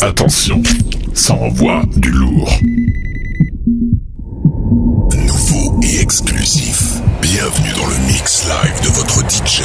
Attention, ça envoie du lourd. Nouveau et exclusif. Bienvenue dans le mix live de votre DJ.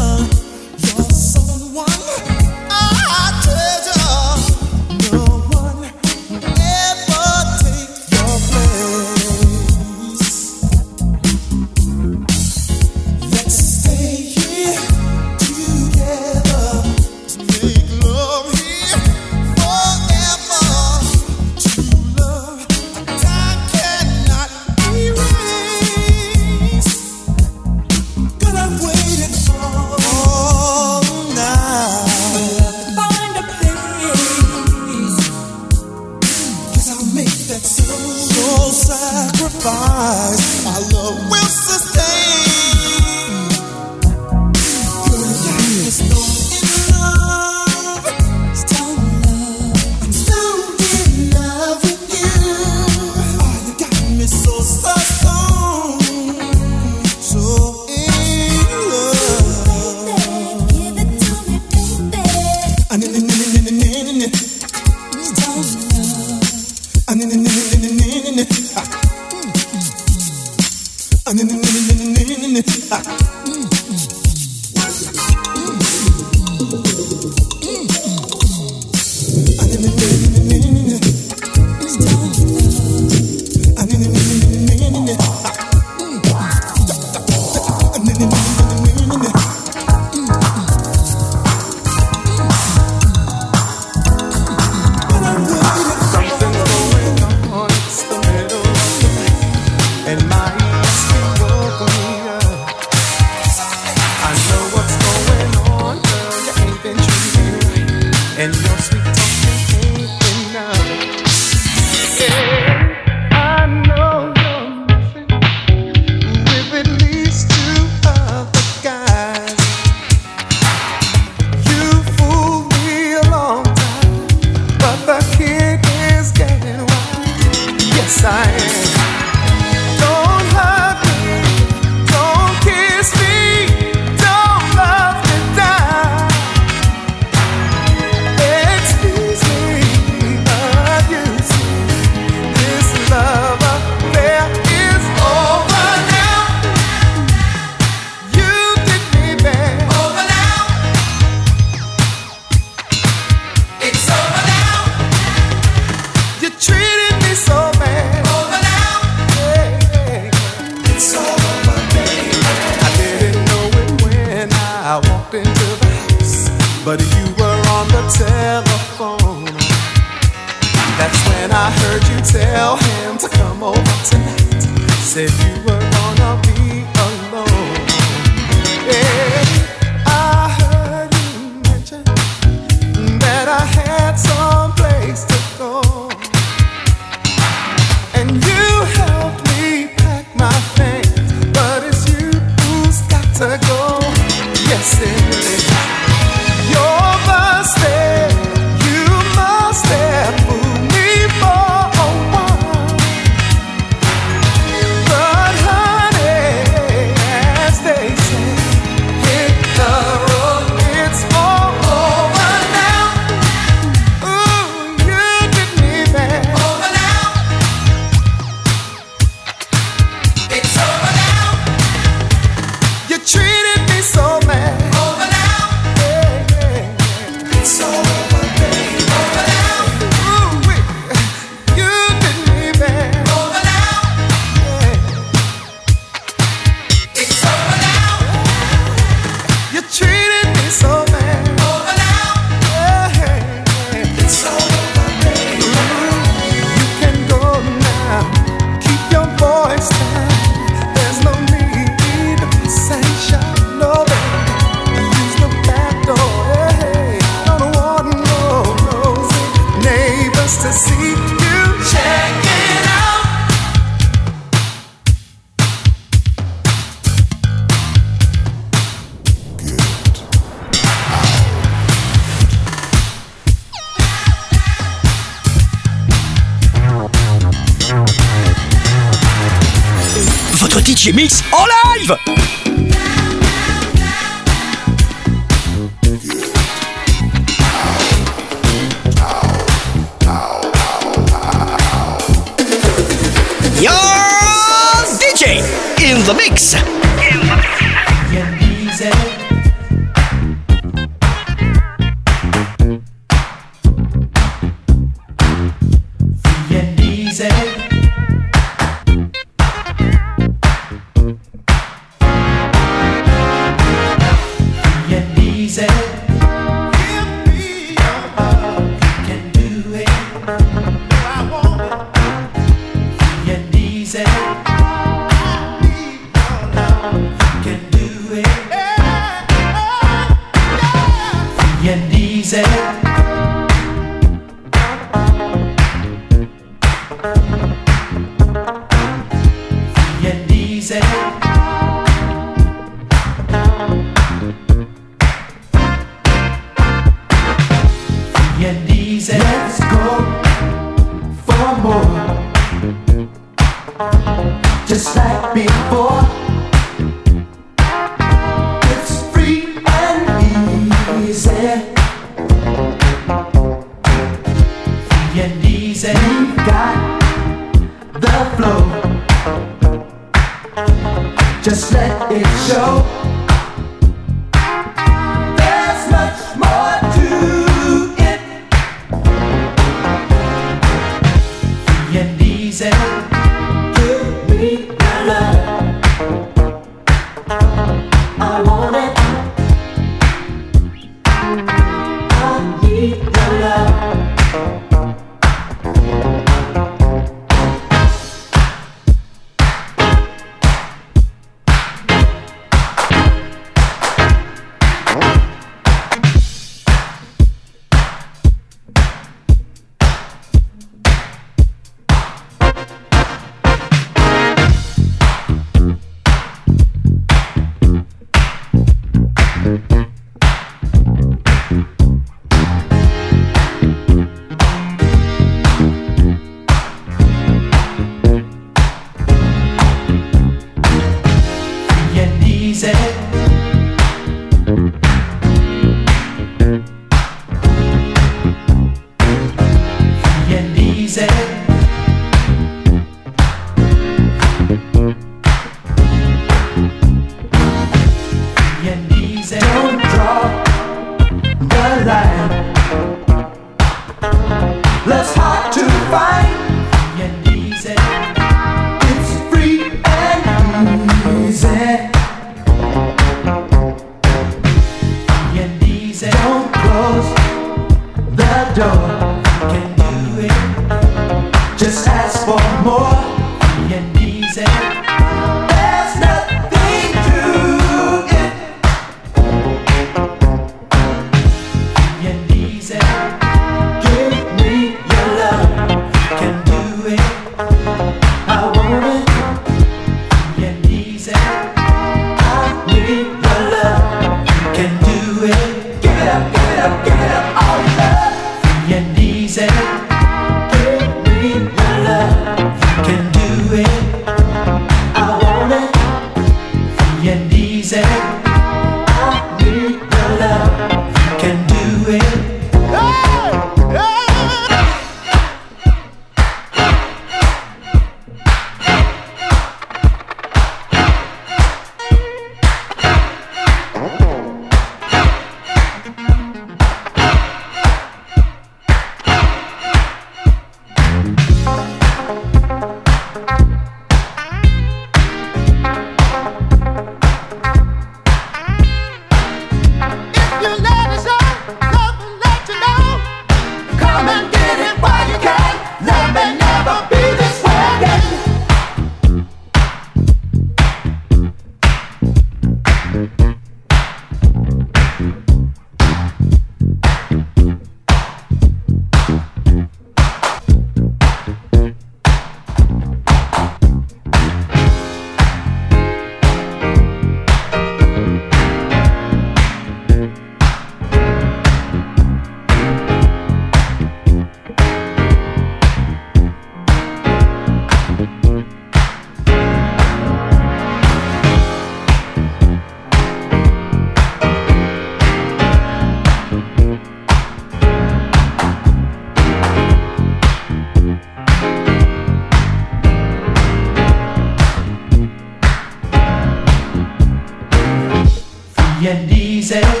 and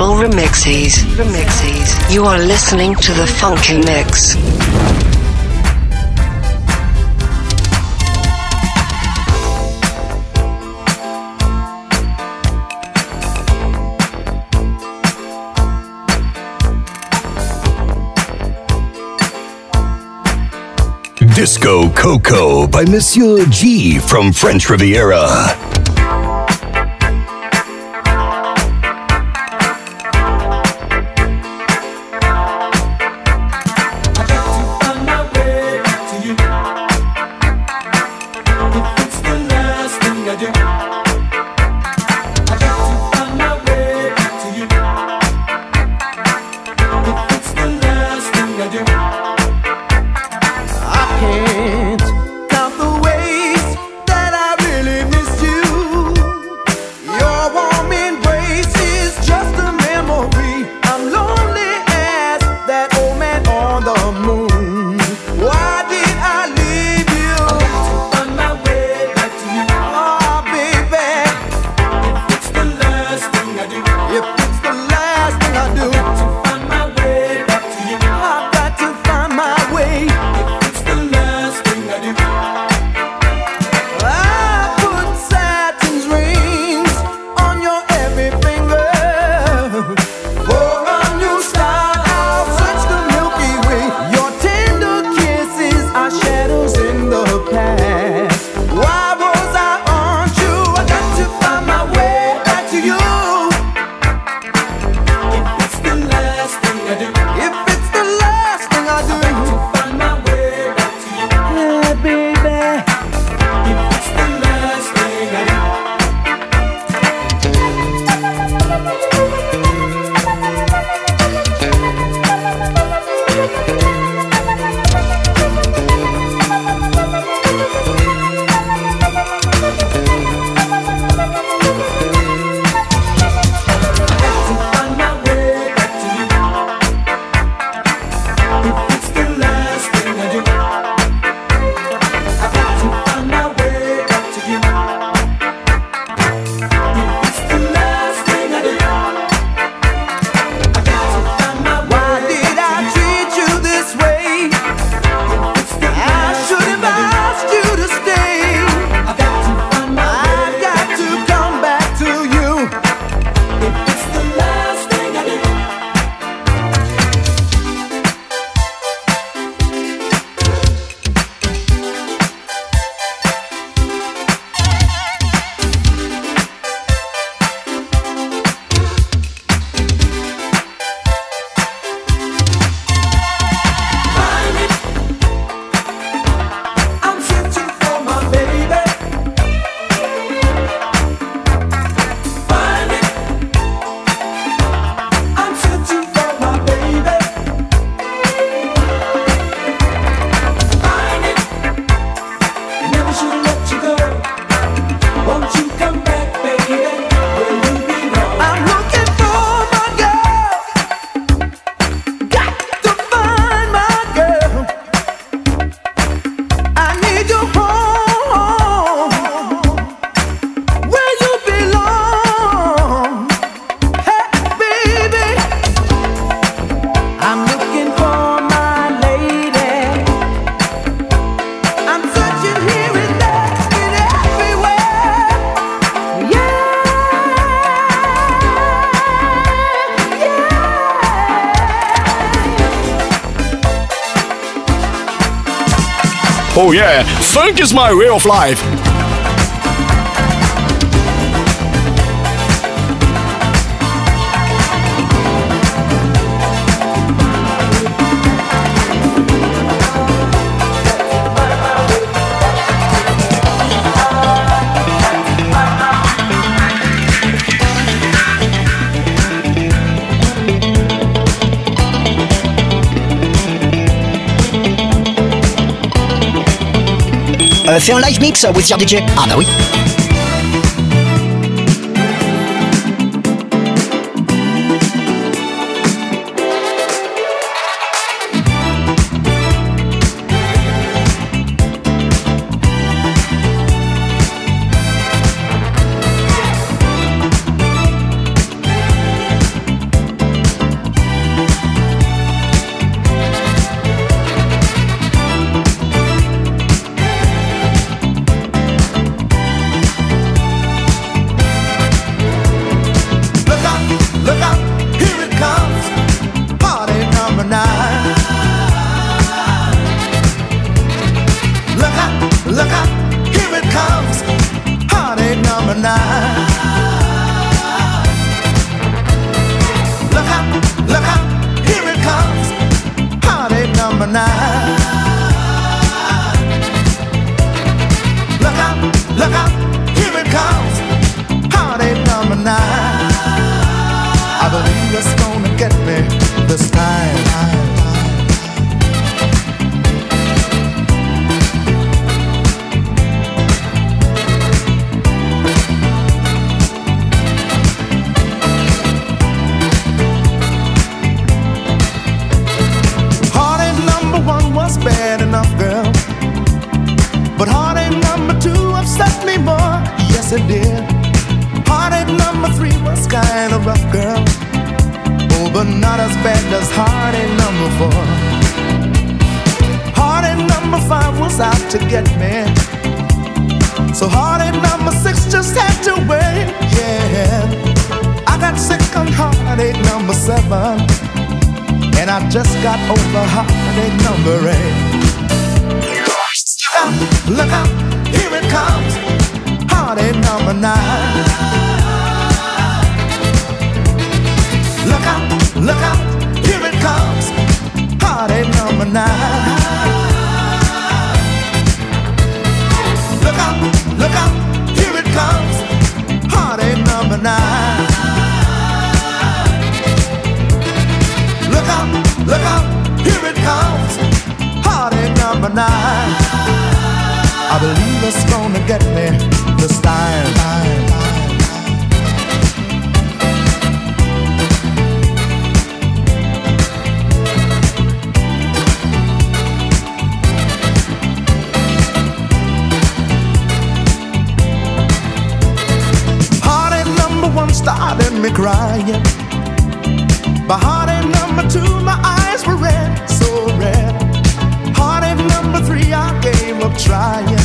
special remixes. Remixes. You are listening to the Funky Mix. Disco Coco by Monsieur G from French Riviera. Is my way of life. Fais un live mix, Wizard DJ. Ah bah oui. Crying. By heartache number two, my eyes were red, so red. Heartache number three, I gave up trying.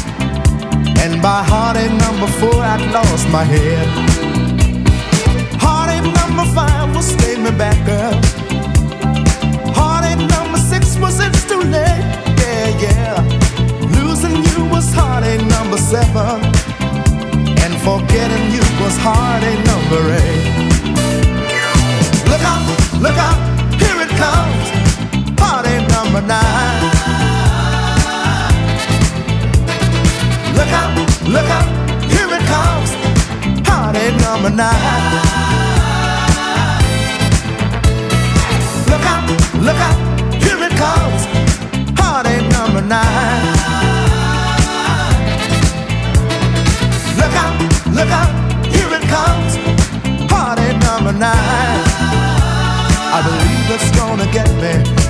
And by heartache number four, I'd lost my head. Heartache number five was staying me back, girl. Heartache number six was it's too late, yeah, yeah. Losing you was heartache number seven. And forgetting you was heartache number eight. Look out, here it comes. Party number nine. Look out, look out, here it comes. Party number nine. Look out, look out, here it comes. Party number nine. Look out, look out, here it comes. Party number nine. It's gonna get me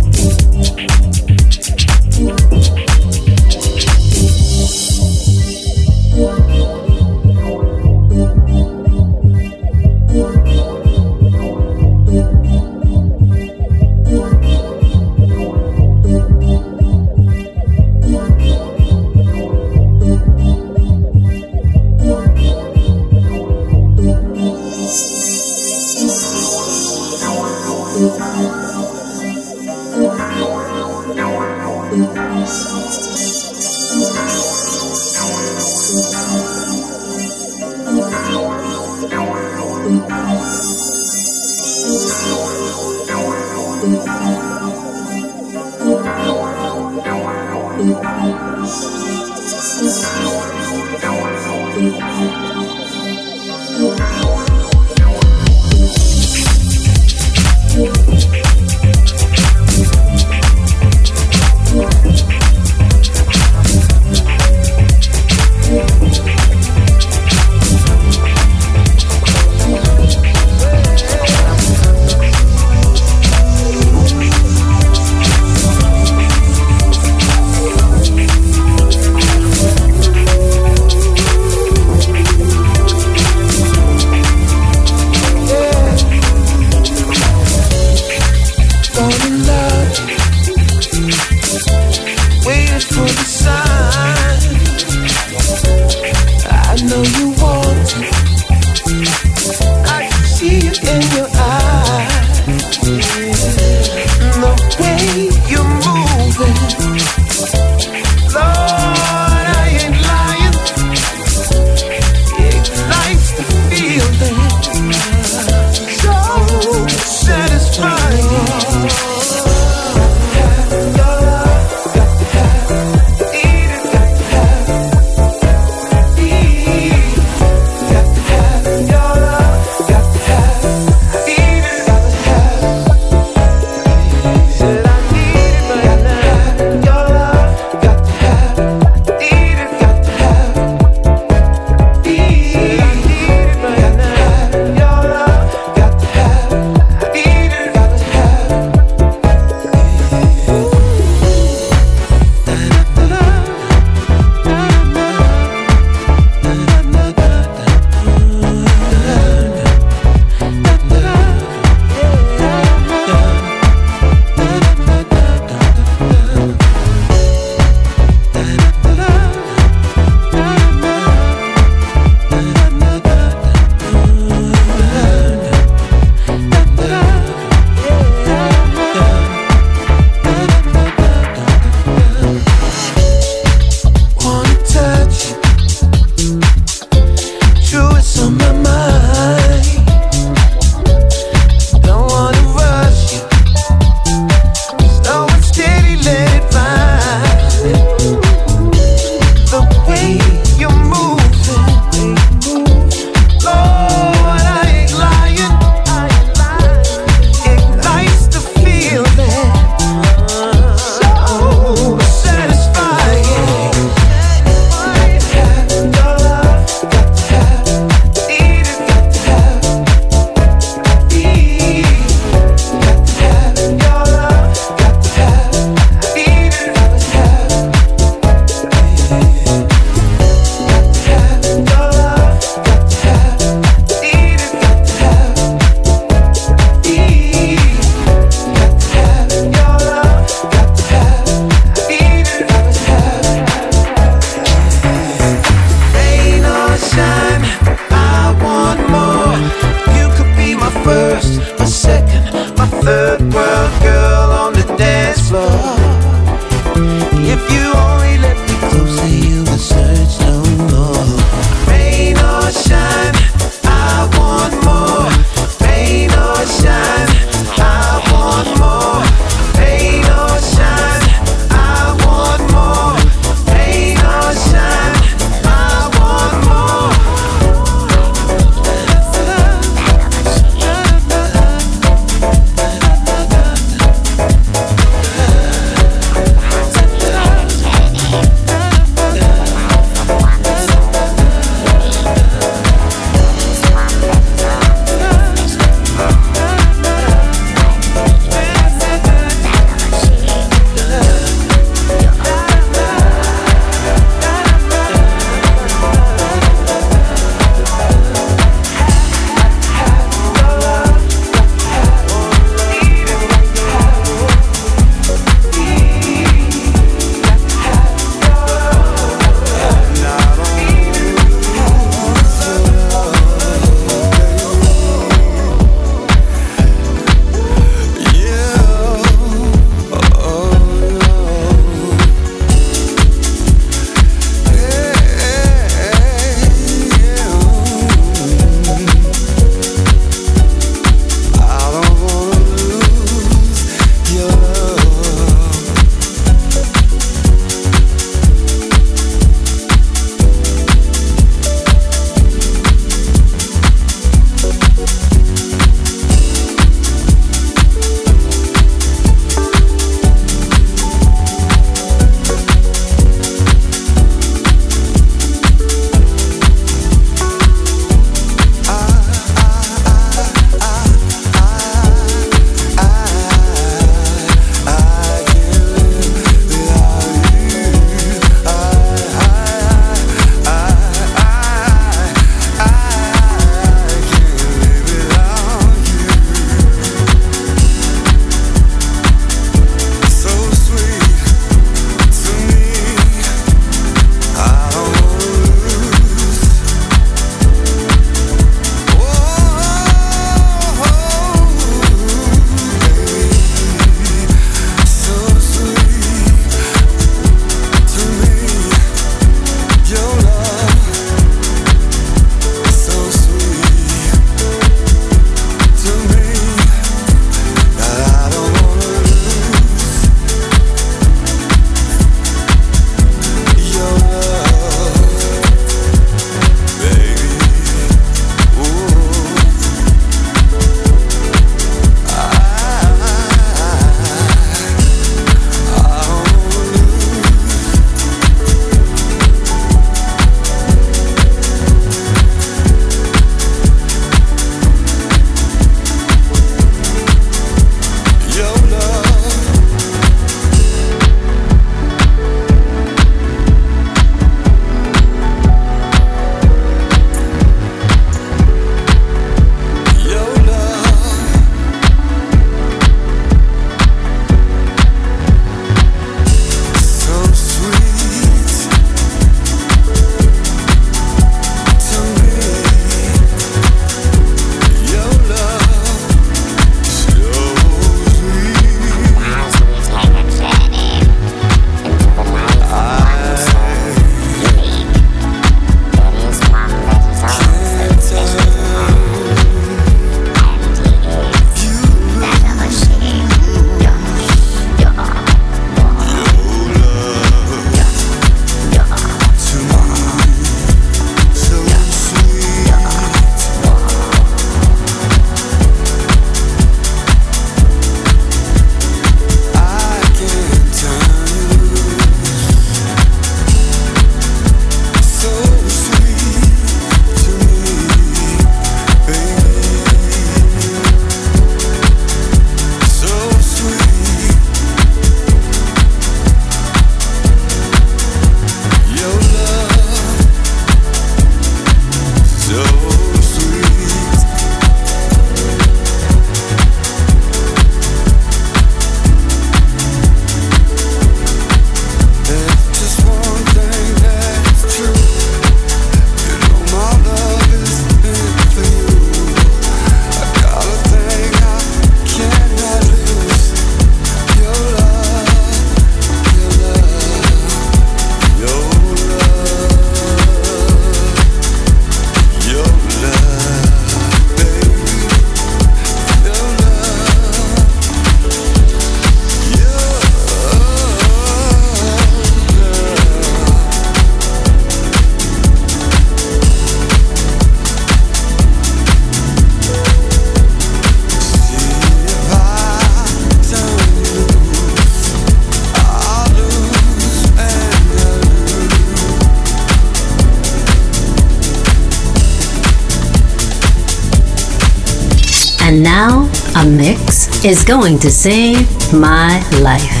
is going to save my life.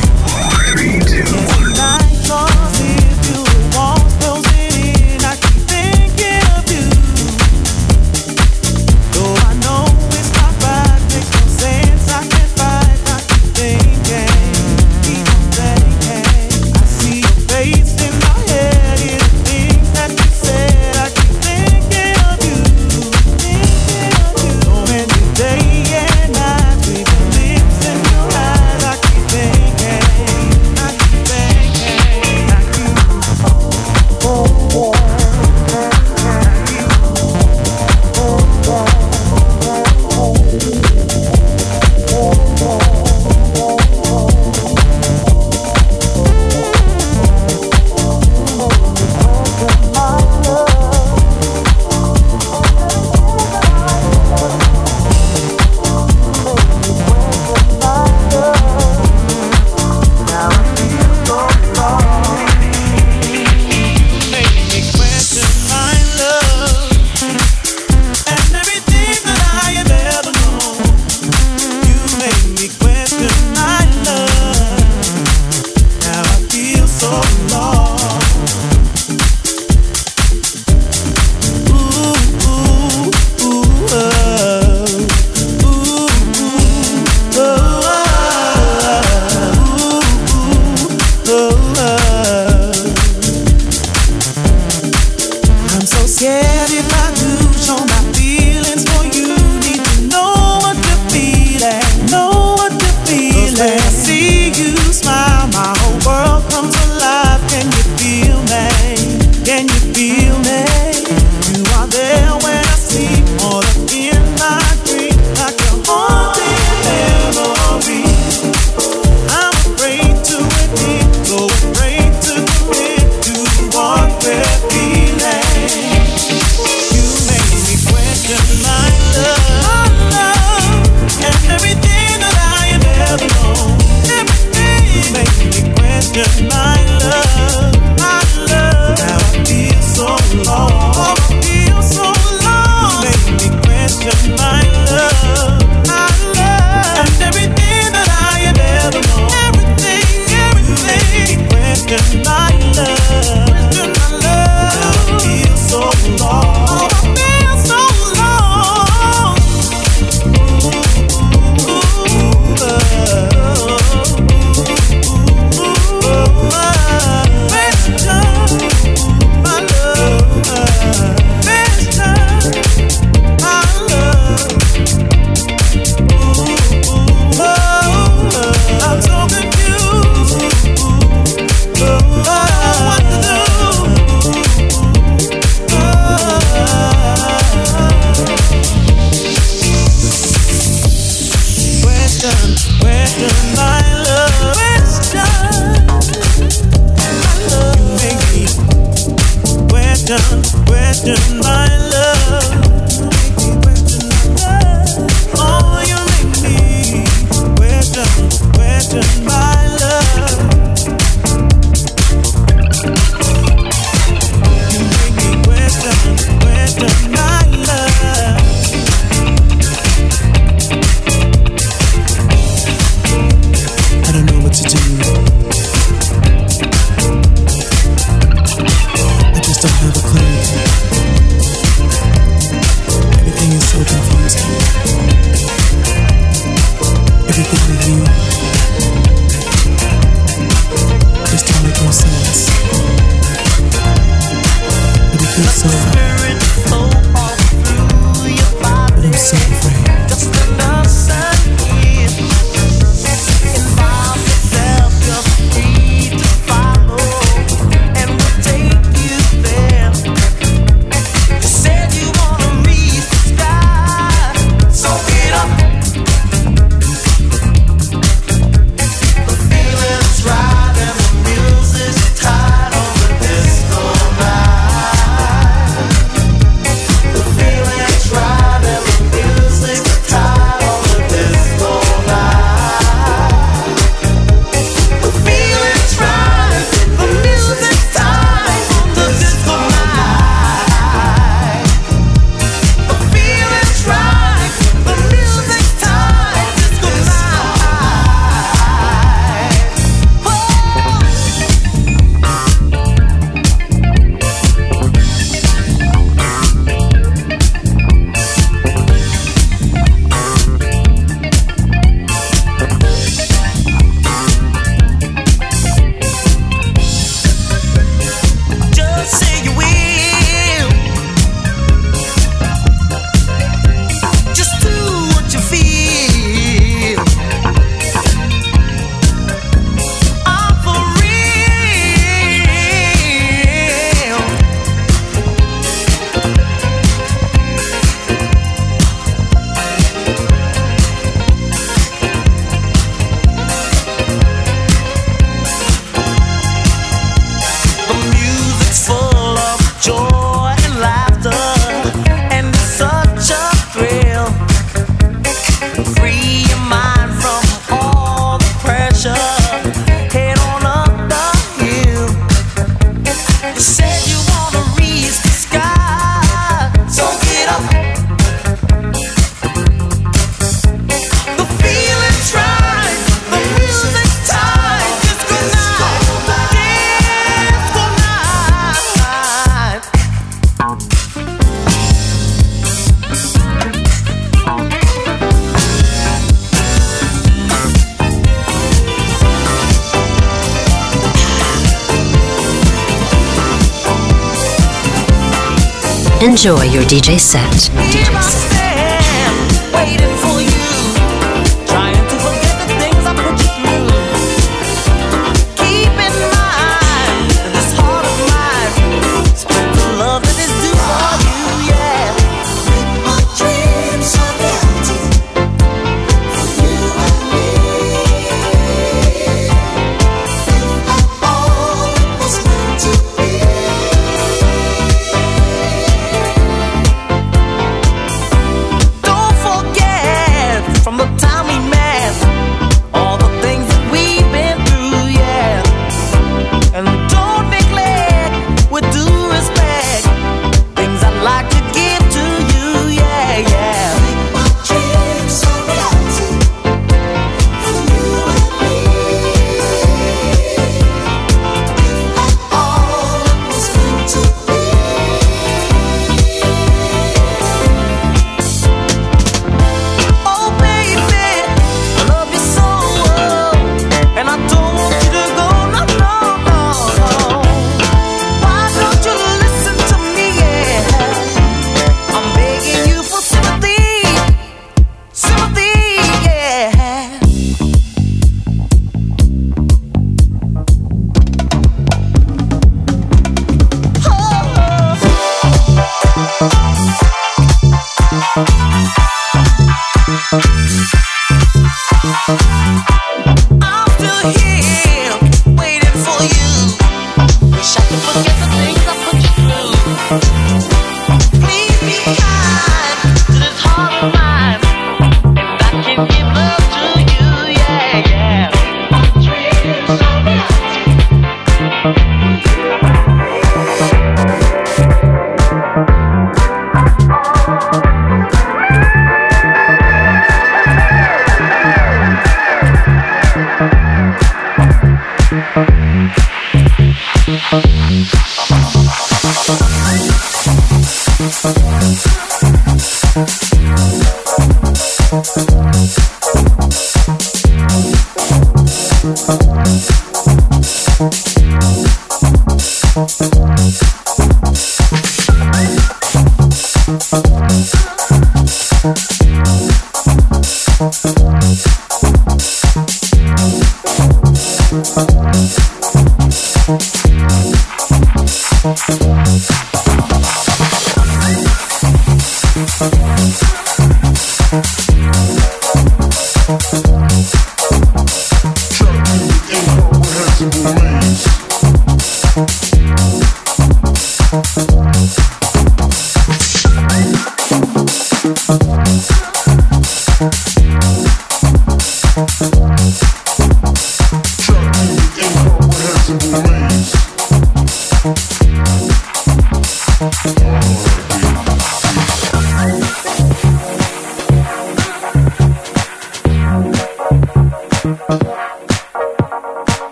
Enjoy your DJ set.